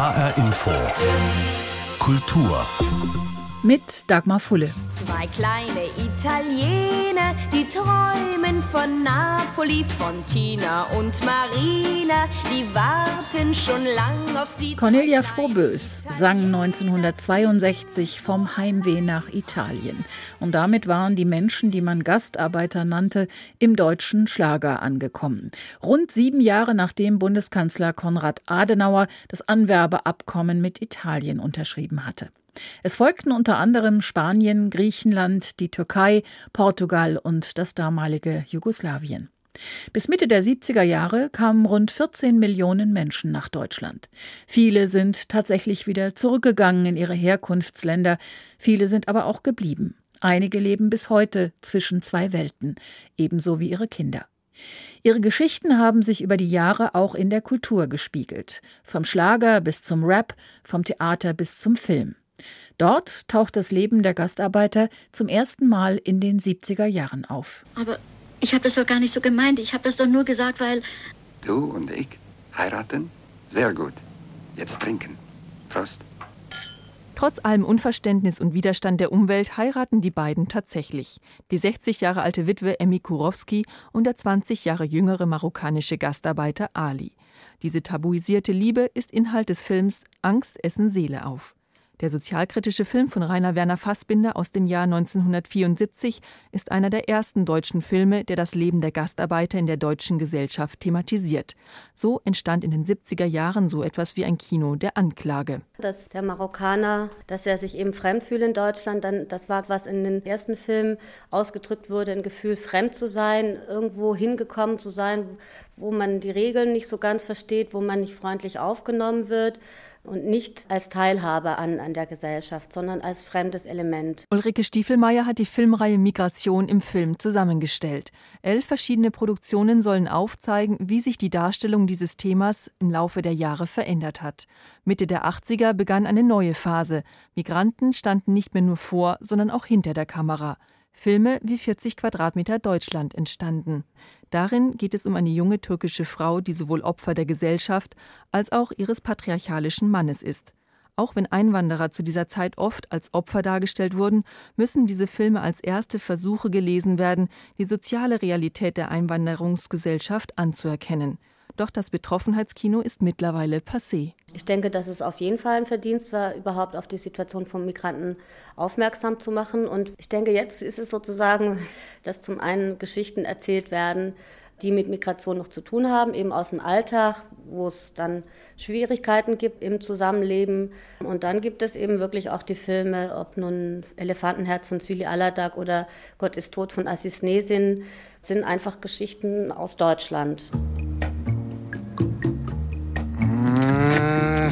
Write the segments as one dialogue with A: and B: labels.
A: HR Info. Kultur.
B: Mit Dagmar Fulle.
C: Zwei kleine Italiener, die träumen von Napoli, von Tina und Marina, die warten schon lang auf sie.
B: Cornelia Frohbös sang 1962 vom Heimweh nach Italien. Und damit waren die Menschen, die man Gastarbeiter nannte, im deutschen Schlager angekommen. Rund sieben Jahre nachdem Bundeskanzler Konrad Adenauer das Anwerbeabkommen mit Italien unterschrieben hatte. Es folgten unter anderem Spanien, Griechenland, die Türkei, Portugal und das damalige Jugoslawien. Bis Mitte der 70er Jahre kamen rund 14 Millionen Menschen nach Deutschland. Viele sind tatsächlich wieder zurückgegangen in ihre Herkunftsländer, viele sind aber auch geblieben. Einige leben bis heute zwischen zwei Welten, ebenso wie ihre Kinder. Ihre Geschichten haben sich über die Jahre auch in der Kultur gespiegelt, vom Schlager bis zum Rap, vom Theater bis zum Film. Dort taucht das Leben der Gastarbeiter zum ersten Mal in den 70er Jahren auf.
D: Aber ich habe das doch gar nicht so gemeint. Ich habe das doch nur gesagt, weil.
E: Du und ich heiraten? Sehr gut. Jetzt trinken. Prost.
F: Trotz allem Unverständnis und Widerstand der Umwelt heiraten die beiden tatsächlich. Die 60 Jahre alte Witwe Emmy Kurowski und der 20 Jahre jüngere marokkanische Gastarbeiter Ali. Diese tabuisierte Liebe ist Inhalt des Films Angst essen Seele auf. Der sozialkritische Film von Rainer Werner Fassbinder aus dem Jahr 1974 ist einer der ersten deutschen Filme, der das Leben der Gastarbeiter in der deutschen Gesellschaft thematisiert. So entstand in den 70er Jahren so etwas wie ein Kino der Anklage.
G: Dass der Marokkaner, dass er sich eben fremd fühlt in Deutschland, dann, das war, was in den ersten Filmen ausgedrückt wurde, ein Gefühl, fremd zu sein, irgendwo hingekommen zu sein, wo man die Regeln nicht so ganz versteht, wo man nicht freundlich aufgenommen wird und nicht als Teilhabe an, an der Gesellschaft, sondern als fremdes Element.
F: Ulrike Stiefelmeier hat die Filmreihe Migration im Film zusammengestellt. Elf verschiedene Produktionen sollen aufzeigen, wie sich die Darstellung dieses Themas im Laufe der Jahre verändert hat. Mitte der 80er begann eine neue Phase. Migranten standen nicht mehr nur vor, sondern auch hinter der Kamera. Filme wie 40 Quadratmeter Deutschland entstanden. Darin geht es um eine junge türkische Frau, die sowohl Opfer der Gesellschaft als auch ihres patriarchalischen Mannes ist. Auch wenn Einwanderer zu dieser Zeit oft als Opfer dargestellt wurden, müssen diese Filme als erste Versuche gelesen werden, die soziale Realität der Einwanderungsgesellschaft anzuerkennen. Doch das Betroffenheitskino ist mittlerweile passé.
G: Ich denke, dass es auf jeden Fall ein Verdienst war, überhaupt auf die Situation von Migranten aufmerksam zu machen. Und ich denke, jetzt ist es sozusagen, dass zum einen Geschichten erzählt werden, die mit Migration noch zu tun haben, eben aus dem Alltag, wo es dann Schwierigkeiten gibt im Zusammenleben. Und dann gibt es eben wirklich auch die Filme, ob nun Elefantenherz von Züli Aladak oder Gott ist tot von Assis Nesin, sind einfach Geschichten aus Deutschland.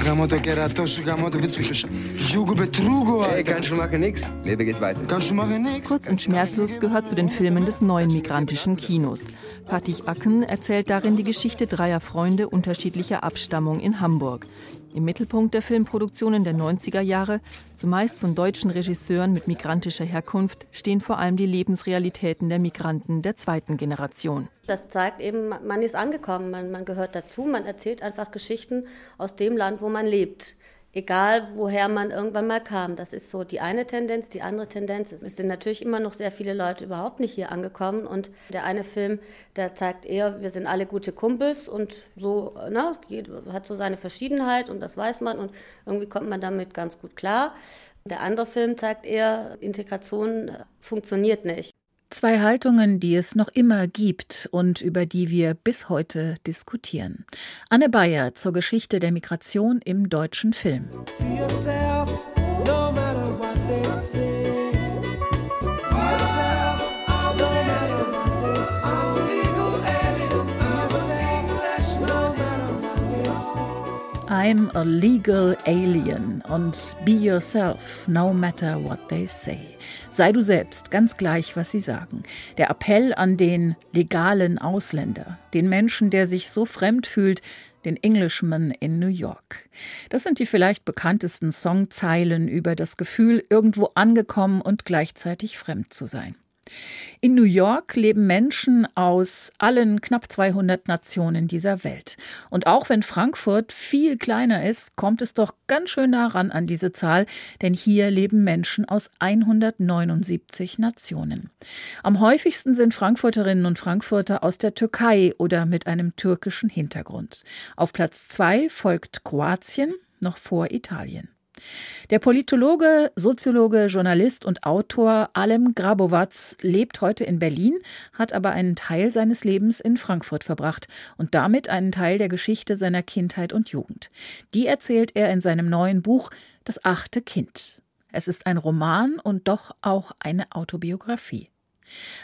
H: Gamo to kerato su gamo to Jugo Betrugo.
E: Hey, kannst du machen nix? Lebe geht weiter.
H: Kannst du machen nix?
F: Kurz und schmerzlos gehört zu den Filmen des neuen migrantischen Kinos. Fatih Akken erzählt darin die Geschichte dreier Freunde unterschiedlicher Abstammung in Hamburg. Im Mittelpunkt der Filmproduktionen der 90er Jahre, zumeist von deutschen Regisseuren mit migrantischer Herkunft, stehen vor allem die Lebensrealitäten der Migranten der zweiten Generation.
G: Das zeigt eben, man ist angekommen, man, man gehört dazu, man erzählt einfach Geschichten aus dem Land, wo man lebt egal woher man irgendwann mal kam. Das ist so die eine Tendenz. Die andere Tendenz ist, es sind natürlich immer noch sehr viele Leute überhaupt nicht hier angekommen. Und der eine Film, der zeigt eher, wir sind alle gute Kumpels und so, ne, hat so seine Verschiedenheit und das weiß man und irgendwie kommt man damit ganz gut klar. Der andere Film zeigt eher, Integration funktioniert nicht.
B: Zwei Haltungen, die es noch immer gibt und über die wir bis heute diskutieren. Anne Bayer zur Geschichte der Migration im deutschen Film. Yourself, no I'm a legal alien und be yourself, no matter what they say. Sei du selbst, ganz gleich, was sie sagen. Der Appell an den legalen Ausländer, den Menschen, der sich so fremd fühlt, den Englishman in New York. Das sind die vielleicht bekanntesten Songzeilen über das Gefühl, irgendwo angekommen und gleichzeitig fremd zu sein. In New York leben Menschen aus allen knapp 200 Nationen dieser Welt. Und auch wenn Frankfurt viel kleiner ist, kommt es doch ganz schön nah ran an diese Zahl, denn hier leben Menschen aus 179 Nationen. Am häufigsten sind Frankfurterinnen und Frankfurter aus der Türkei oder mit einem türkischen Hintergrund. Auf Platz zwei folgt Kroatien, noch vor Italien. Der Politologe, Soziologe, Journalist und Autor Alem Grabovac lebt heute in Berlin, hat aber einen Teil seines Lebens in Frankfurt verbracht und damit einen Teil der Geschichte seiner Kindheit und Jugend. Die erzählt er in seinem neuen Buch Das achte Kind. Es ist ein Roman und doch auch eine Autobiografie.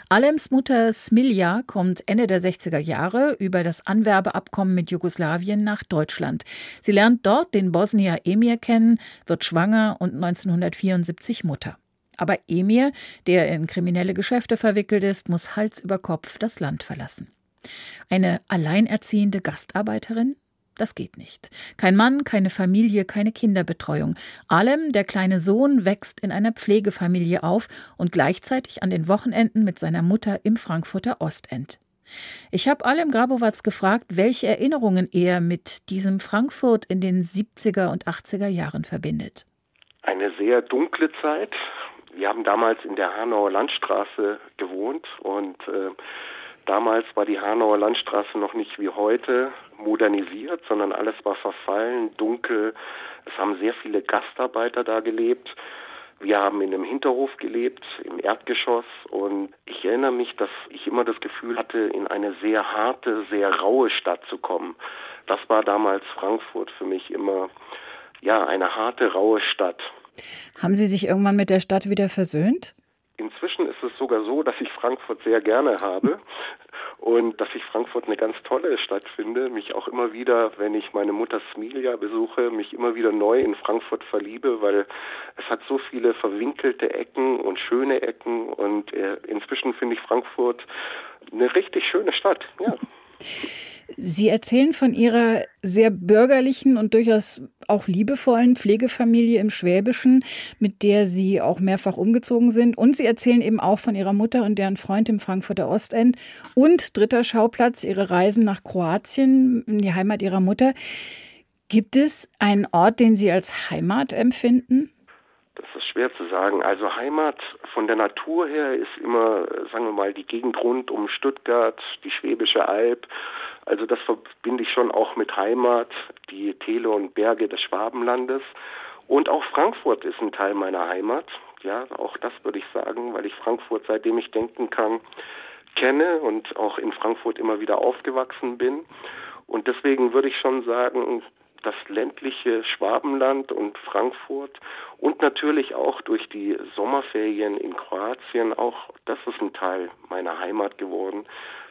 B: Alems Mutter Smilja kommt Ende der 60er Jahre über das Anwerbeabkommen mit Jugoslawien nach Deutschland. Sie lernt dort den Bosnier Emir kennen, wird schwanger und 1974 Mutter. Aber Emir, der in kriminelle Geschäfte verwickelt ist, muss Hals über Kopf das Land verlassen. Eine alleinerziehende Gastarbeiterin? Das geht nicht. Kein Mann, keine Familie, keine Kinderbetreuung. Alem, der kleine Sohn, wächst in einer Pflegefamilie auf und gleichzeitig an den Wochenenden mit seiner Mutter im Frankfurter Ostend. Ich habe Alem Grabowatz gefragt, welche Erinnerungen er mit diesem Frankfurt in den 70er und 80er Jahren verbindet.
I: Eine sehr dunkle Zeit. Wir haben damals in der Hanauer Landstraße gewohnt und äh, Damals war die Hanauer Landstraße noch nicht wie heute modernisiert, sondern alles war verfallen, dunkel. Es haben sehr viele Gastarbeiter da gelebt. Wir haben in einem Hinterhof gelebt, im Erdgeschoss und ich erinnere mich, dass ich immer das Gefühl hatte, in eine sehr harte, sehr raue Stadt zu kommen. Das war damals Frankfurt für mich immer, ja, eine harte, raue Stadt.
B: Haben Sie sich irgendwann mit der Stadt wieder versöhnt?
I: Inzwischen ist es sogar so, dass ich Frankfurt sehr gerne habe und dass ich Frankfurt eine ganz tolle Stadt finde, mich auch immer wieder, wenn ich meine Mutter Smilia besuche, mich immer wieder neu in Frankfurt verliebe, weil es hat so viele verwinkelte Ecken und schöne Ecken und äh, inzwischen finde ich Frankfurt eine richtig schöne Stadt. Ja.
B: Sie erzählen von Ihrer sehr bürgerlichen und durchaus auch liebevollen Pflegefamilie im Schwäbischen, mit der Sie auch mehrfach umgezogen sind. Und Sie erzählen eben auch von Ihrer Mutter und deren Freund im Frankfurter Ostend. Und dritter Schauplatz, Ihre Reisen nach Kroatien, in die Heimat Ihrer Mutter. Gibt es einen Ort, den Sie als Heimat empfinden?
I: Das ist schwer zu sagen. Also Heimat von der Natur her ist immer, sagen wir mal, die Gegend rund um Stuttgart, die Schwäbische Alb. Also das verbinde ich schon auch mit Heimat, die Täler und Berge des Schwabenlandes. Und auch Frankfurt ist ein Teil meiner Heimat. Ja, auch das würde ich sagen, weil ich Frankfurt, seitdem ich denken kann, kenne und auch in Frankfurt immer wieder aufgewachsen bin. Und deswegen würde ich schon sagen, das ländliche Schwabenland und Frankfurt und natürlich auch durch die Sommerferien in Kroatien, auch das ist ein Teil meiner Heimat geworden,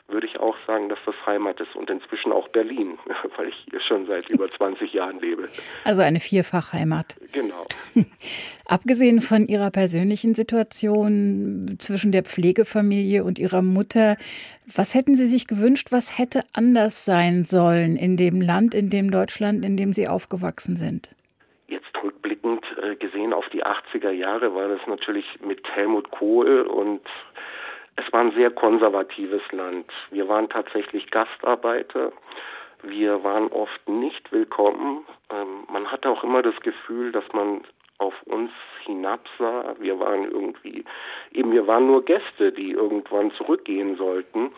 I: würde ich auch sagen, dass das Heimat ist und inzwischen auch Berlin, weil ich hier schon seit über 20 Jahren lebe.
B: Also eine Vierfachheimat.
I: Genau.
B: Abgesehen von Ihrer persönlichen Situation zwischen der Pflegefamilie und Ihrer Mutter, was hätten Sie sich gewünscht, was hätte anders sein sollen in dem Land, in dem Deutschland, in dem Sie aufgewachsen sind?
I: Jetzt rückblickend äh, gesehen auf die 80er Jahre war das natürlich mit Helmut Kohl und es war ein sehr konservatives Land. Wir waren tatsächlich Gastarbeiter. Wir waren oft nicht willkommen. Ähm, man hatte auch immer das Gefühl, dass man auf uns hinabsah. Wir waren irgendwie, eben wir waren nur Gäste, die irgendwann zurückgehen sollten.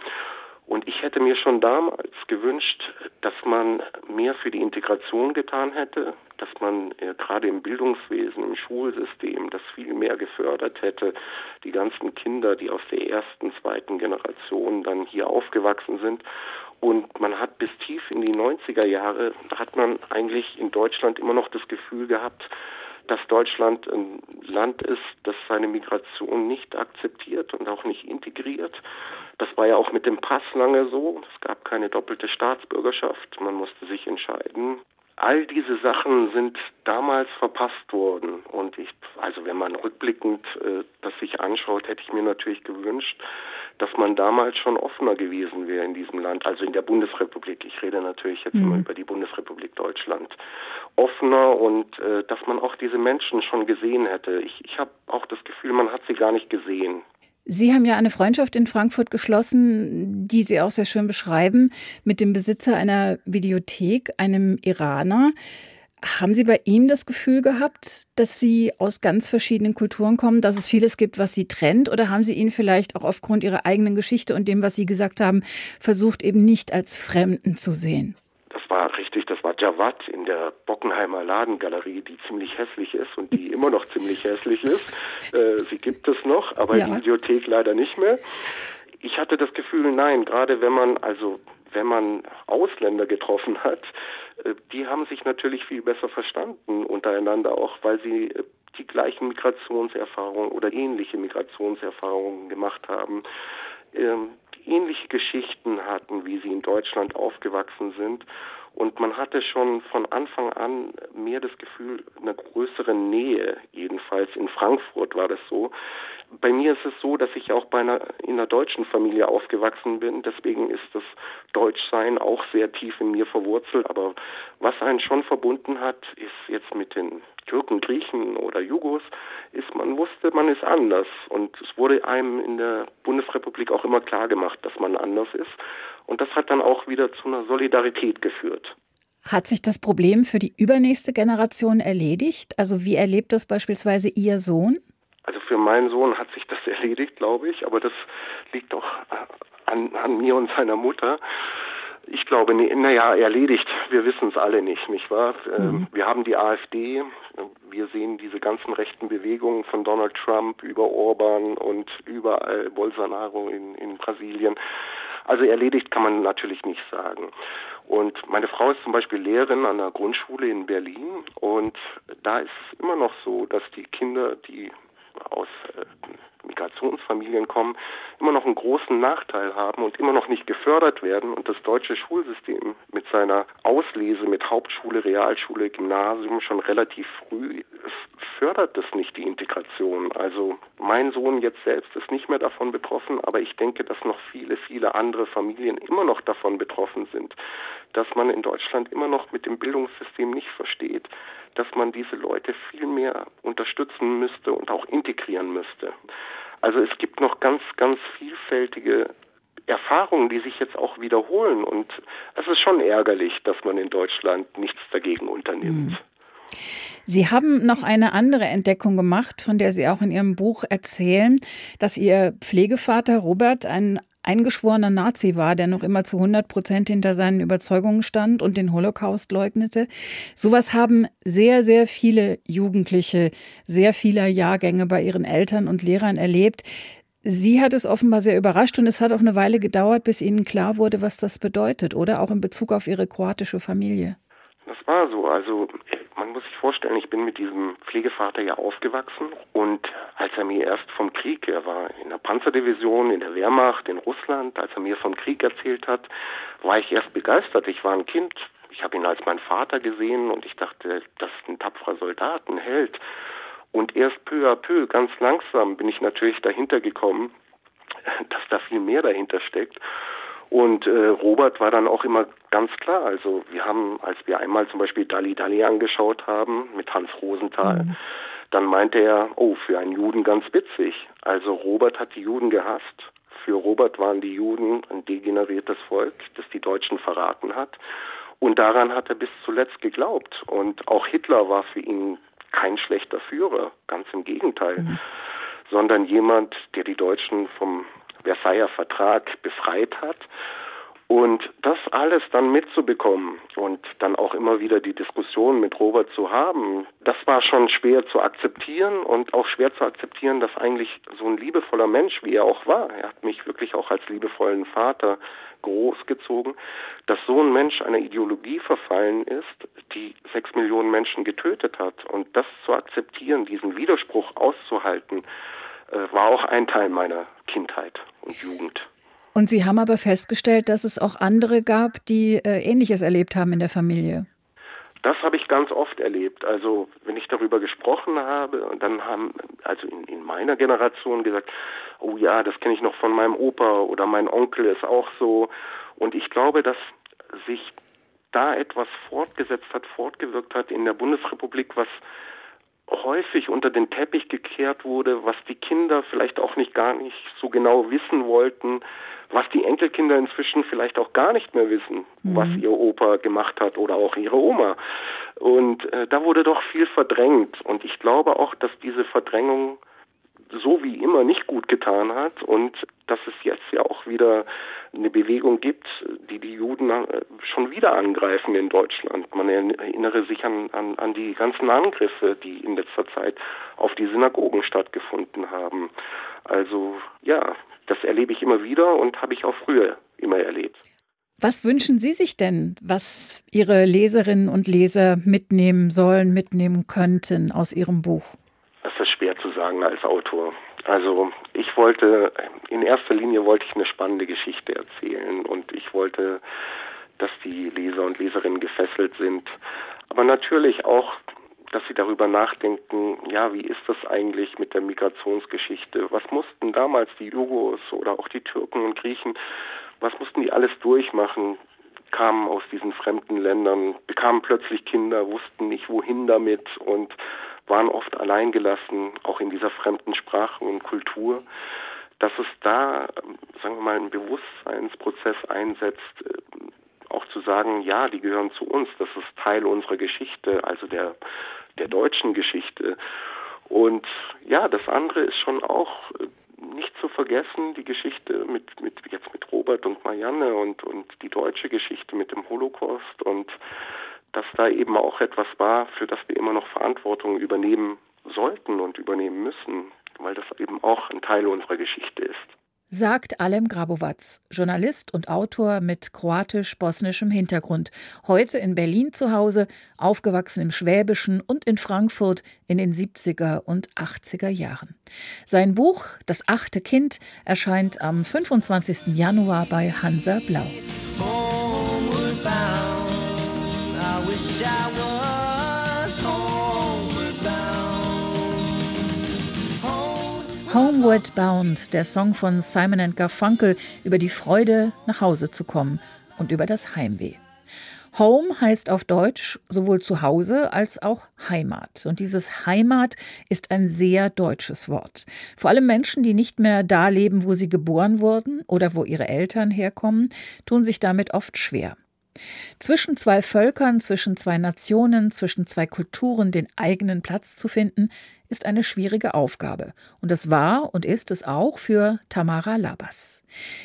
I: Und ich hätte mir schon damals gewünscht, dass man mehr für die Integration getan hätte, dass man äh, gerade im Bildungswesen, im Schulsystem das viel mehr gefördert hätte. Die ganzen Kinder, die aus der ersten, zweiten Generation dann hier aufgewachsen sind. Und man hat bis tief in die 90er Jahre, hat man eigentlich in Deutschland immer noch das Gefühl gehabt, dass Deutschland ein Land ist, das seine Migration nicht akzeptiert und auch nicht integriert. Das war ja auch mit dem Pass lange so. Es gab keine doppelte Staatsbürgerschaft. Man musste sich entscheiden, All diese Sachen sind damals verpasst worden. Und ich, also wenn man rückblickend äh, das sich anschaut, hätte ich mir natürlich gewünscht, dass man damals schon offener gewesen wäre in diesem Land, also in der Bundesrepublik. Ich rede natürlich jetzt mhm. immer über die Bundesrepublik Deutschland. Offener und äh, dass man auch diese Menschen schon gesehen hätte. Ich, ich habe auch das Gefühl, man hat sie gar nicht gesehen.
B: Sie haben ja eine Freundschaft in Frankfurt geschlossen, die Sie auch sehr schön beschreiben, mit dem Besitzer einer Videothek, einem Iraner. Haben Sie bei ihm das Gefühl gehabt, dass Sie aus ganz verschiedenen Kulturen kommen, dass es vieles gibt, was Sie trennt? Oder haben Sie ihn vielleicht auch aufgrund Ihrer eigenen Geschichte und dem, was Sie gesagt haben, versucht, eben nicht als Fremden zu sehen?
I: Richtig, das war Jawad in der Bockenheimer Ladengalerie, die ziemlich hässlich ist und die immer noch ziemlich hässlich ist. Äh, sie gibt es noch, aber ja. die Bibliothek leider nicht mehr. Ich hatte das Gefühl, nein, gerade wenn man, also wenn man Ausländer getroffen hat, äh, die haben sich natürlich viel besser verstanden untereinander, auch weil sie äh, die gleichen Migrationserfahrungen oder ähnliche Migrationserfahrungen gemacht haben. Ähm, ähnliche Geschichten hatten, wie sie in Deutschland aufgewachsen sind. Und man hatte schon von Anfang an mehr das Gefühl einer größeren Nähe, jedenfalls in Frankfurt war das so. Bei mir ist es so, dass ich auch bei einer, in einer deutschen Familie aufgewachsen bin. Deswegen ist das Deutschsein auch sehr tief in mir verwurzelt. Aber was einen schon verbunden hat, ist jetzt mit den Türken, Griechen oder Jugos, ist, man wusste, man ist anders. Und es wurde einem in der Bundesrepublik auch immer klar gemacht, dass man anders ist. Und das hat dann auch wieder zu einer Solidarität geführt.
B: Hat sich das Problem für die übernächste Generation erledigt? Also wie erlebt das beispielsweise Ihr Sohn?
I: Also für meinen Sohn hat sich das erledigt, glaube ich, aber das liegt auch an, an mir und seiner Mutter. Ich glaube, naja, erledigt, wir wissen es alle nicht, nicht wahr? Ähm, mhm. Wir haben die AfD, wir sehen diese ganzen rechten Bewegungen von Donald Trump über Orban und überall Bolsonaro in, in Brasilien. Also erledigt kann man natürlich nicht sagen. Und meine Frau ist zum Beispiel Lehrerin an einer Grundschule in Berlin und da ist es immer noch so, dass die Kinder, die aus äh, Migrationsfamilien kommen, immer noch einen großen Nachteil haben und immer noch nicht gefördert werden. Und das deutsche Schulsystem mit seiner Auslese mit Hauptschule, Realschule, Gymnasium schon relativ früh fördert das nicht die Integration. Also mein Sohn jetzt selbst ist nicht mehr davon betroffen, aber ich denke, dass noch viele, viele andere Familien immer noch davon betroffen sind, dass man in Deutschland immer noch mit dem Bildungssystem nicht versteht, dass man diese Leute viel mehr unterstützen müsste und auch integrieren müsste. Also es gibt noch ganz, ganz vielfältige Erfahrungen, die sich jetzt auch wiederholen. Und es ist schon ärgerlich, dass man in Deutschland nichts dagegen unternimmt. Mhm.
B: Sie haben noch eine andere Entdeckung gemacht, von der Sie auch in Ihrem Buch erzählen, dass Ihr Pflegevater Robert ein eingeschworener Nazi war, der noch immer zu 100 Prozent hinter seinen Überzeugungen stand und den Holocaust leugnete. Sowas haben sehr, sehr viele Jugendliche sehr vieler Jahrgänge bei ihren Eltern und Lehrern erlebt. Sie hat es offenbar sehr überrascht und es hat auch eine Weile gedauert, bis Ihnen klar wurde, was das bedeutet, oder auch in Bezug auf Ihre kroatische Familie.
I: Das war so. Also man muss sich vorstellen, ich bin mit diesem Pflegevater ja aufgewachsen und als er mir erst vom Krieg, er war in der Panzerdivision, in der Wehrmacht, in Russland, als er mir vom Krieg erzählt hat, war ich erst begeistert. Ich war ein Kind, ich habe ihn als mein Vater gesehen und ich dachte, das ist ein tapferer Soldat, ein Held. Und erst peu à peu, ganz langsam, bin ich natürlich dahinter gekommen, dass da viel mehr dahinter steckt. Und äh, Robert war dann auch immer ganz klar. Also wir haben, als wir einmal zum Beispiel Dali Dali angeschaut haben mit Hans Rosenthal, mhm. dann meinte er, oh, für einen Juden ganz witzig. Also Robert hat die Juden gehasst. Für Robert waren die Juden ein degeneriertes Volk, das die Deutschen verraten hat. Und daran hat er bis zuletzt geglaubt. Und auch Hitler war für ihn kein schlechter Führer, ganz im Gegenteil, mhm. sondern jemand, der die Deutschen vom Versailler Vertrag befreit hat. Und das alles dann mitzubekommen und dann auch immer wieder die Diskussion mit Robert zu haben, das war schon schwer zu akzeptieren und auch schwer zu akzeptieren, dass eigentlich so ein liebevoller Mensch, wie er auch war, er hat mich wirklich auch als liebevollen Vater großgezogen, dass so ein Mensch einer Ideologie verfallen ist, die sechs Millionen Menschen getötet hat. Und das zu akzeptieren, diesen Widerspruch auszuhalten, war auch ein Teil meiner Kindheit und Jugend.
B: Und Sie haben aber festgestellt, dass es auch andere gab, die äh, Ähnliches erlebt haben in der Familie.
I: Das habe ich ganz oft erlebt. Also wenn ich darüber gesprochen habe, und dann haben also in, in meiner Generation gesagt, oh ja, das kenne ich noch von meinem Opa oder mein Onkel ist auch so. Und ich glaube, dass sich da etwas fortgesetzt hat, fortgewirkt hat in der Bundesrepublik, was häufig unter den Teppich gekehrt wurde, was die Kinder vielleicht auch nicht gar nicht so genau wissen wollten, was die Enkelkinder inzwischen vielleicht auch gar nicht mehr wissen, mhm. was ihr Opa gemacht hat oder auch ihre Oma. Und äh, da wurde doch viel verdrängt. Und ich glaube auch, dass diese Verdrängung so wie immer nicht gut getan hat und dass es jetzt ja auch wieder eine Bewegung gibt, die die Juden äh, schon wieder angreifen in Deutschland. Man erinnere sich an, an, an die ganzen Angriffe, die in letzter Zeit auf die Synagogen stattgefunden haben. Also ja, das erlebe ich immer wieder und habe ich auch früher immer erlebt.
B: Was wünschen Sie sich denn, was Ihre Leserinnen und Leser mitnehmen sollen, mitnehmen könnten aus Ihrem Buch?
I: Das ist zu sagen als Autor. Also ich wollte, in erster Linie wollte ich eine spannende Geschichte erzählen und ich wollte, dass die Leser und Leserinnen gefesselt sind. Aber natürlich auch, dass sie darüber nachdenken, ja, wie ist das eigentlich mit der Migrationsgeschichte? Was mussten damals die Jugos oder auch die Türken und Griechen, was mussten die alles durchmachen? kamen aus diesen fremden Ländern, bekamen plötzlich Kinder, wussten nicht wohin damit und waren oft alleingelassen, auch in dieser fremden Sprache und Kultur, dass es da, sagen wir mal, einen Bewusstseinsprozess einsetzt, äh, auch zu sagen, ja, die gehören zu uns, das ist Teil unserer Geschichte, also der, der deutschen Geschichte. Und ja, das andere ist schon auch äh, nicht zu vergessen, die Geschichte mit, mit jetzt mit Robert und Marianne und, und die deutsche Geschichte mit dem Holocaust und dass da eben auch etwas war, für das wir immer noch Verantwortung übernehmen sollten und übernehmen müssen, weil das eben auch ein Teil unserer Geschichte ist.
B: Sagt Alem Grabovac, Journalist und Autor mit kroatisch-bosnischem Hintergrund, heute in Berlin zu Hause, aufgewachsen im Schwäbischen und in Frankfurt in den 70er und 80er Jahren. Sein Buch Das achte Kind erscheint am 25. Januar bei Hansa Blau. Homeward Bound, der Song von Simon Garfunkel über die Freude, nach Hause zu kommen und über das Heimweh. Home heißt auf Deutsch sowohl zu Hause als auch Heimat. Und dieses Heimat ist ein sehr deutsches Wort. Vor allem Menschen, die nicht mehr da leben, wo sie geboren wurden oder wo ihre Eltern herkommen, tun sich damit oft schwer. Zwischen zwei Völkern, zwischen zwei Nationen, zwischen zwei Kulturen den eigenen Platz zu finden, ist eine schwierige Aufgabe. Und das war und ist es auch für Tamara Labas.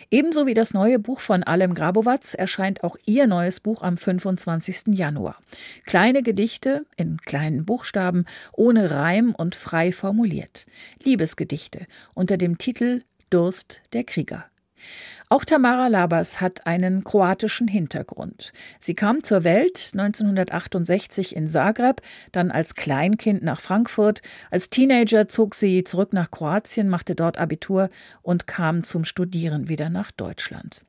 B: Ebenso wie das neue Buch von Alem Grabowatz erscheint auch ihr neues Buch am 25. Januar. Kleine Gedichte in kleinen Buchstaben, ohne Reim und frei formuliert. Liebesgedichte unter dem Titel Durst der Krieger. Auch Tamara Labas hat einen kroatischen Hintergrund. Sie kam zur Welt 1968 in Zagreb, dann als Kleinkind nach Frankfurt. Als Teenager zog sie zurück nach Kroatien, machte dort Abitur und kam zum Studieren wieder nach Deutschland.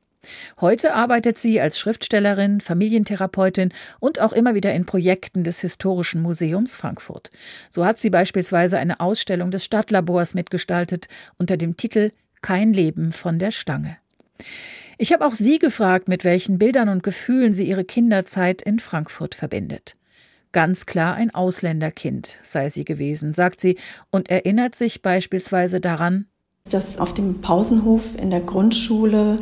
B: Heute arbeitet sie als Schriftstellerin, Familientherapeutin und auch immer wieder in Projekten des Historischen Museums Frankfurt. So hat sie beispielsweise eine Ausstellung des Stadtlabors mitgestaltet unter dem Titel Kein Leben von der Stange. Ich habe auch sie gefragt, mit welchen Bildern und Gefühlen sie ihre Kinderzeit in Frankfurt verbindet. Ganz klar ein Ausländerkind sei sie gewesen, sagt sie und erinnert sich beispielsweise daran,
J: dass auf dem Pausenhof in der Grundschule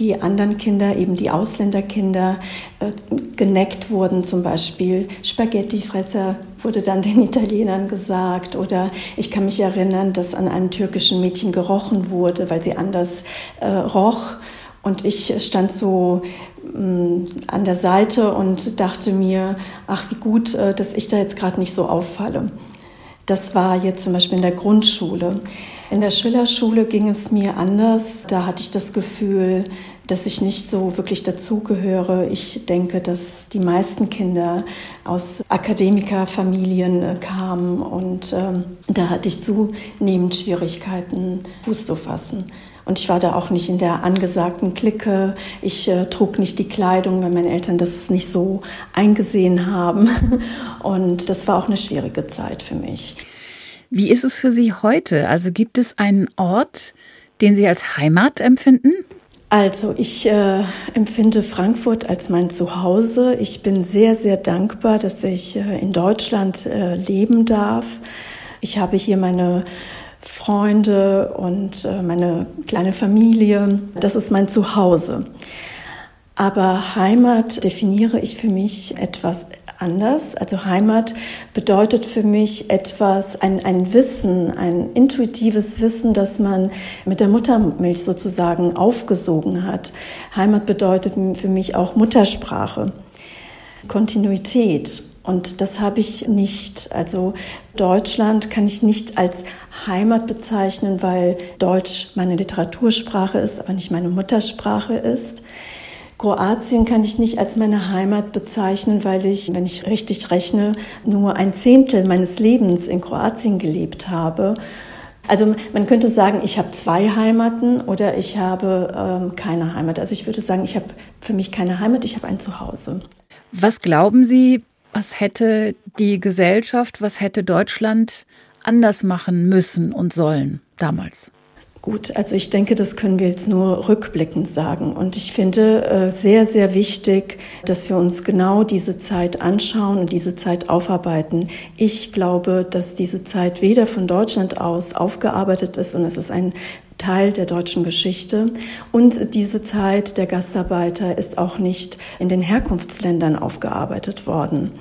J: die anderen Kinder, eben die Ausländerkinder, äh, geneckt wurden, zum Beispiel Spaghettifresser wurde dann den Italienern gesagt. Oder ich kann mich erinnern, dass an einem türkischen Mädchen gerochen wurde, weil sie anders äh, roch. Und ich stand so mh, mm, an der Seite und dachte mir, ach wie gut, äh, dass ich da jetzt gerade nicht so auffalle. Das war jetzt zum Beispiel in der Grundschule. In der Schillerschule ging es mir anders. Da hatte ich das Gefühl, dass ich nicht so wirklich dazugehöre. Ich denke, dass die meisten Kinder aus Akademikerfamilien äh, kamen und ähm, da hatte ich zunehmend Schwierigkeiten, Fuß zu fassen. Und ich war da auch nicht in der angesagten Clique. Ich äh, trug nicht die Kleidung, weil meine Eltern das nicht so eingesehen haben. Und das war auch eine schwierige Zeit für mich.
B: Wie ist es für Sie heute? Also gibt es einen Ort, den Sie als Heimat empfinden?
J: Also ich äh, empfinde Frankfurt als mein Zuhause. Ich bin sehr, sehr dankbar, dass ich äh, in Deutschland äh, leben darf. Ich habe hier meine Freunde und äh, meine kleine Familie. Das ist mein Zuhause. Aber Heimat definiere ich für mich etwas anders. Also Heimat bedeutet für mich etwas, ein, ein Wissen, ein intuitives Wissen, das man mit der Muttermilch sozusagen aufgesogen hat. Heimat bedeutet für mich auch Muttersprache, Kontinuität. Und das habe ich nicht. Also Deutschland kann ich nicht als Heimat bezeichnen, weil Deutsch meine Literatursprache ist, aber nicht meine Muttersprache ist. Kroatien kann ich nicht als meine Heimat bezeichnen, weil ich, wenn ich richtig rechne, nur ein Zehntel meines Lebens in Kroatien gelebt habe. Also man könnte sagen, ich habe zwei Heimaten oder ich habe ähm, keine Heimat. Also ich würde sagen, ich habe für mich keine Heimat, ich habe ein Zuhause.
B: Was glauben Sie, was hätte die Gesellschaft, was hätte Deutschland anders machen müssen und sollen damals?
J: Gut, also ich denke, das können wir jetzt nur rückblickend sagen. Und ich finde äh, sehr, sehr wichtig, dass wir uns genau diese Zeit anschauen und diese Zeit aufarbeiten. Ich glaube, dass diese Zeit weder von Deutschland aus aufgearbeitet ist und es ist ein Teil der deutschen Geschichte. Und diese Zeit der Gastarbeiter ist auch nicht in den Herkunftsländern aufgearbeitet worden.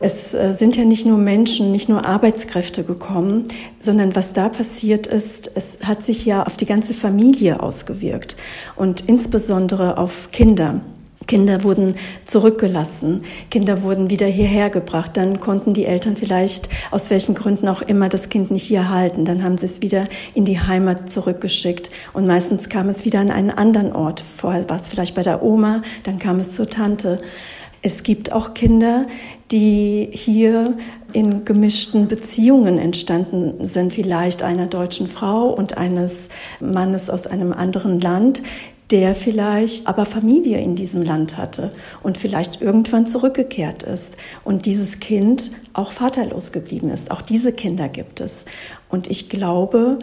J: Es äh, sind ja nicht nur Menschen, nicht nur Arbeitskräfte gekommen, sondern was da passiert ist, es hat sich ja auf die ganze Familie ausgewirkt und insbesondere auf Kinder. Kinder wurden zurückgelassen, Kinder wurden wieder hierher gebracht, dann konnten die Eltern vielleicht aus welchen Gründen auch immer das Kind nicht hier halten, dann haben sie es wieder in die Heimat zurückgeschickt und meistens kam es wieder an einen anderen Ort. Vorher war es vielleicht bei der Oma, dann kam es zur Tante. Es gibt auch Kinder, die hier in gemischten Beziehungen entstanden sind, vielleicht einer deutschen Frau und eines Mannes aus einem anderen Land, der vielleicht aber Familie in diesem Land hatte und vielleicht irgendwann zurückgekehrt ist und dieses Kind auch vaterlos geblieben ist. Auch diese Kinder gibt es. Und ich glaube,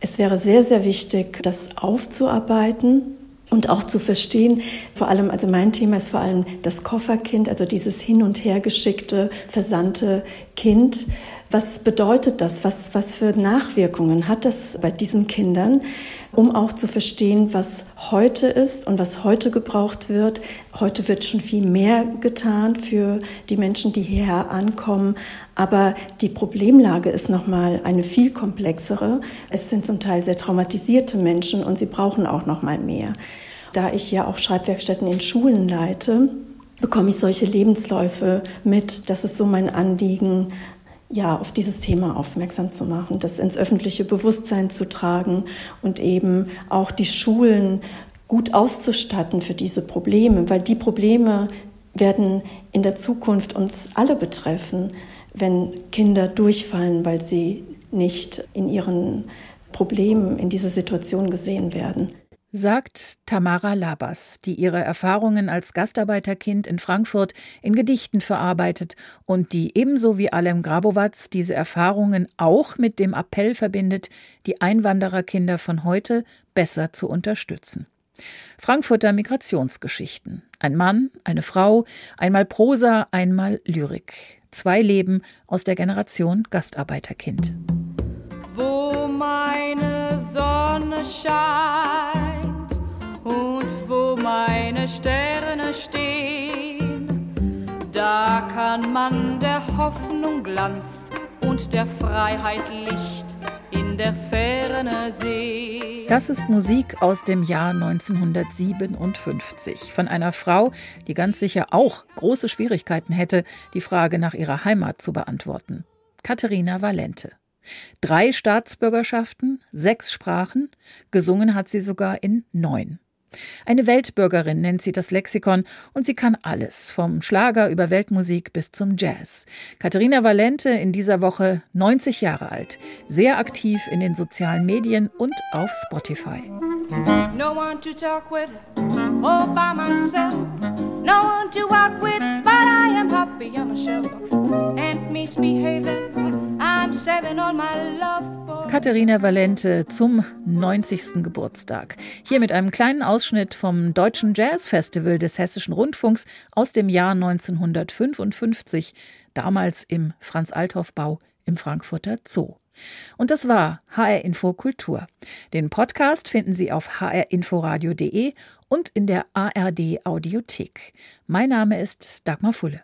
J: es wäre sehr, sehr wichtig, das aufzuarbeiten und auch zu verstehen, vor allem, also mein Thema ist vor allem das Kofferkind, also dieses hin und her geschickte, versandte Kind. Was bedeutet das? Was, was für Nachwirkungen hat das bei diesen Kindern? Um auch zu verstehen, was heute ist und was heute gebraucht wird. Heute wird schon viel mehr getan für die Menschen, die hierher ankommen. Aber die Problemlage ist nochmal eine viel komplexere. Es sind zum Teil sehr traumatisierte Menschen und sie brauchen auch nochmal mehr. Da ich ja auch Schreibwerkstätten in Schulen leite, bekomme ich solche Lebensläufe mit. Das ist so mein Anliegen, ja, auf dieses Thema aufmerksam zu machen, das ins öffentliche Bewusstsein zu tragen und eben auch die Schulen gut auszustatten für diese Probleme, weil die Probleme werden in der Zukunft uns alle betreffen, wenn Kinder durchfallen, weil sie nicht in ihren Problemen in dieser Situation gesehen werden
B: sagt Tamara Labas, die ihre Erfahrungen als Gastarbeiterkind in Frankfurt in Gedichten verarbeitet und die ebenso wie Alem Grabowatz diese Erfahrungen auch mit dem Appell verbindet, die Einwandererkinder von heute besser zu unterstützen. Frankfurter Migrationsgeschichten. Ein Mann, eine Frau, einmal Prosa, einmal Lyrik. Zwei Leben aus der Generation Gastarbeiterkind.
K: Wo meine Sonne scheint Sterne stehen. Da kann man der Hoffnung Glanz und der Freiheit Licht in der Ferne sehen.
B: Das ist Musik aus dem Jahr 1957 von einer Frau, die ganz sicher auch große Schwierigkeiten hätte, die Frage nach ihrer Heimat zu beantworten. Katharina Valente. Drei Staatsbürgerschaften, sechs Sprachen, gesungen hat sie sogar in neun. Eine Weltbürgerin nennt sie das Lexikon und sie kann alles, vom Schlager über Weltmusik bis zum Jazz. Katharina Valente in dieser Woche 90 Jahre alt, sehr aktiv in den sozialen Medien und auf Spotify. No one to talk with, all by myself. No one to walk with, but I am happy on a shelf. And misbehaving, Katharina Valente zum 90. Geburtstag. Hier mit einem kleinen Ausschnitt vom Deutschen Jazz Festival des Hessischen Rundfunks aus dem Jahr 1955, damals im Franz-Althoff-Bau im Frankfurter Zoo. Und das war HR Info Kultur. Den Podcast finden Sie auf hrinforadio.de und in der ARD Audiothek. Mein Name ist Dagmar Fulle.